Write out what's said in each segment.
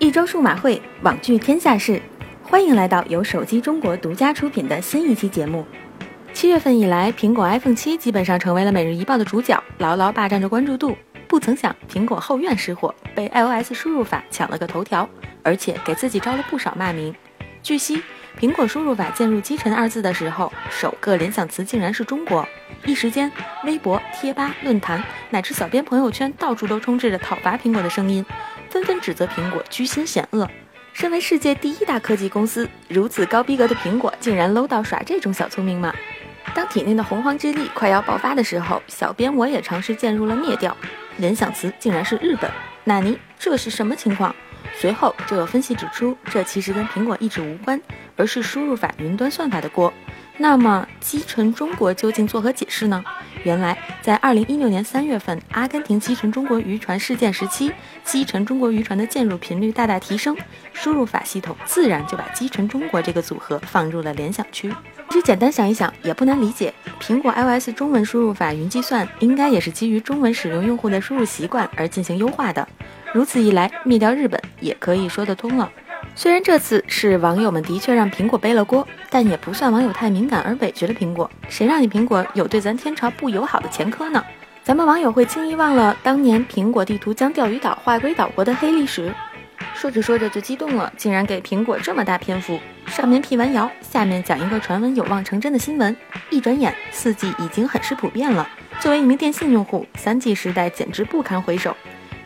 一周数码会，网聚天下事，欢迎来到由手机中国独家出品的新一期节目。七月份以来，苹果 iPhone 七基本上成为了每日一报的主角，牢牢霸占着关注度。不曾想，苹果后院失火，被 iOS 输入法抢了个头条，而且给自己招了不少骂名。据悉，苹果输入法键入“机尘”二字的时候，首个联想词竟然是中国。一时间，微博、贴吧、论坛乃至小编朋友圈，到处都充斥着讨伐苹果的声音，纷纷指责苹果居心险恶。身为世界第一大科技公司，如此高逼格的苹果，竟然 low 到耍这种小聪明吗？当体内的洪荒之力快要爆发的时候，小编我也尝试渐入了灭掉。联想词竟然是日本，纳尼？这是什么情况？随后就有分析指出，这其实跟苹果意志无关，而是输入法云端算法的锅。那么，击沉中国究竟作何解释呢？原来，在二零一六年三月份，阿根廷击沉中国渔船事件时期，击沉中国渔船的键入频率大大提升，输入法系统自然就把击沉中国这个组合放入了联想区。其实简单想一想，也不难理解，苹果 iOS 中文输入法云计算应该也是基于中文使用用户的输入习惯而进行优化的。如此一来，灭掉日本也可以说得通了。虽然这次是网友们的确让苹果背了锅，但也不算网友太敏感而委屈了苹果。谁让你苹果有对咱天朝不友好的前科呢？咱们网友会轻易忘了当年苹果地图将钓鱼岛划归岛国的黑历史？说着说着就激动了，竟然给苹果这么大篇幅，上面辟完谣，下面讲一个传闻有望成真的新闻。一转眼，四 G 已经很是普遍了。作为一名电信用户，三 G 时代简直不堪回首。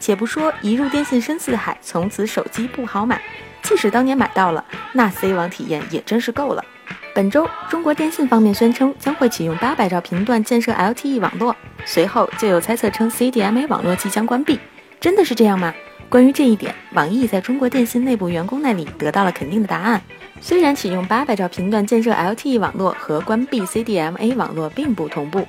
且不说一入电信深似海，从此手机不好买。即使当年买到了，那 C 网体验也真是够了。本周，中国电信方面宣称将会启用八百兆频段建设 LTE 网络，随后就有猜测称 CDMA 网络即将关闭。真的是这样吗？关于这一点，网易在中国电信内部员工那里得到了肯定的答案。虽然启用八百兆频段建设 LTE 网络和关闭 CDMA 网络并不同步，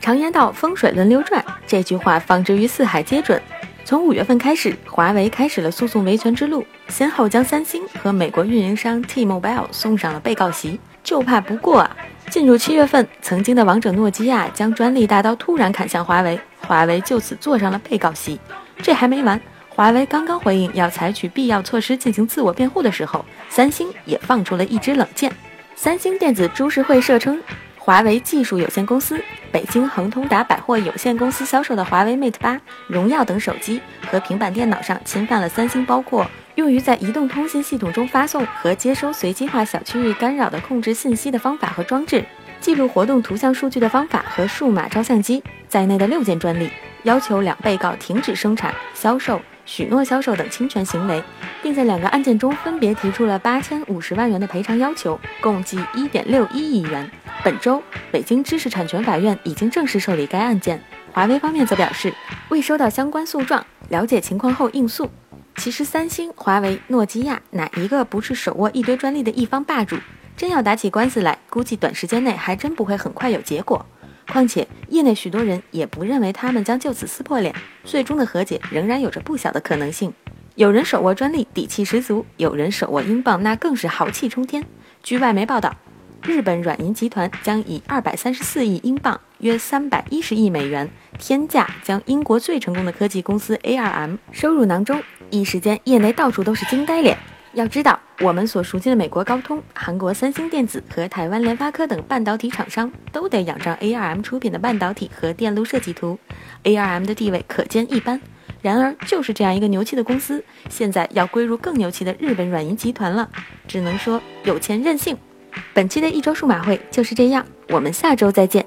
常言道风水轮流转，这句话放之于四海皆准。从五月份开始，华为开始了诉讼维权之路，先后将三星和美国运营商 T-Mobile 送上了被告席，就怕不过啊！进入七月份，曾经的王者诺基亚将专利大刀突然砍向华为，华为就此坐上了被告席。这还没完，华为刚刚回应要采取必要措施进行自我辩护的时候，三星也放出了一支冷箭。三星电子株式会社称。华为技术有限公司、北京恒通达百货有限公司销售的华为 Mate 八、荣耀等手机和平板电脑上侵犯了三星包括用于在移动通信系统中发送和接收随机化小区域干扰的控制信息的方法和装置、记录活动图像数据的方法和数码照相机在内的六件专利，要求两被告停止生产、销售。许诺销售等侵权行为，并在两个案件中分别提出了八千五十万元的赔偿要求，共计一点六一亿元。本周，北京知识产权法院已经正式受理该案件。华为方面则表示，未收到相关诉状，了解情况后应诉。其实，三星、华为、诺基亚哪一个不是手握一堆专利的一方霸主？真要打起官司来，估计短时间内还真不会很快有结果。况且，业内许多人也不认为他们将就此撕破脸，最终的和解仍然有着不小的可能性。有人手握专利，底气十足；有人手握英镑，那更是豪气冲天。据外媒报道，日本软银集团将以二百三十四亿英镑（约三百一十亿美元）天价将英国最成功的科技公司 ARM 收入囊中，一时间业内到处都是惊呆脸。要知道，我们所熟悉的美国高通、韩国三星电子和台湾联发科等半导体厂商，都得仰仗 ARM 出品的半导体和电路设计图，ARM 的地位可见一斑。然而，就是这样一个牛气的公司，现在要归入更牛气的日本软银集团了，只能说有钱任性。本期的一周数码会就是这样，我们下周再见。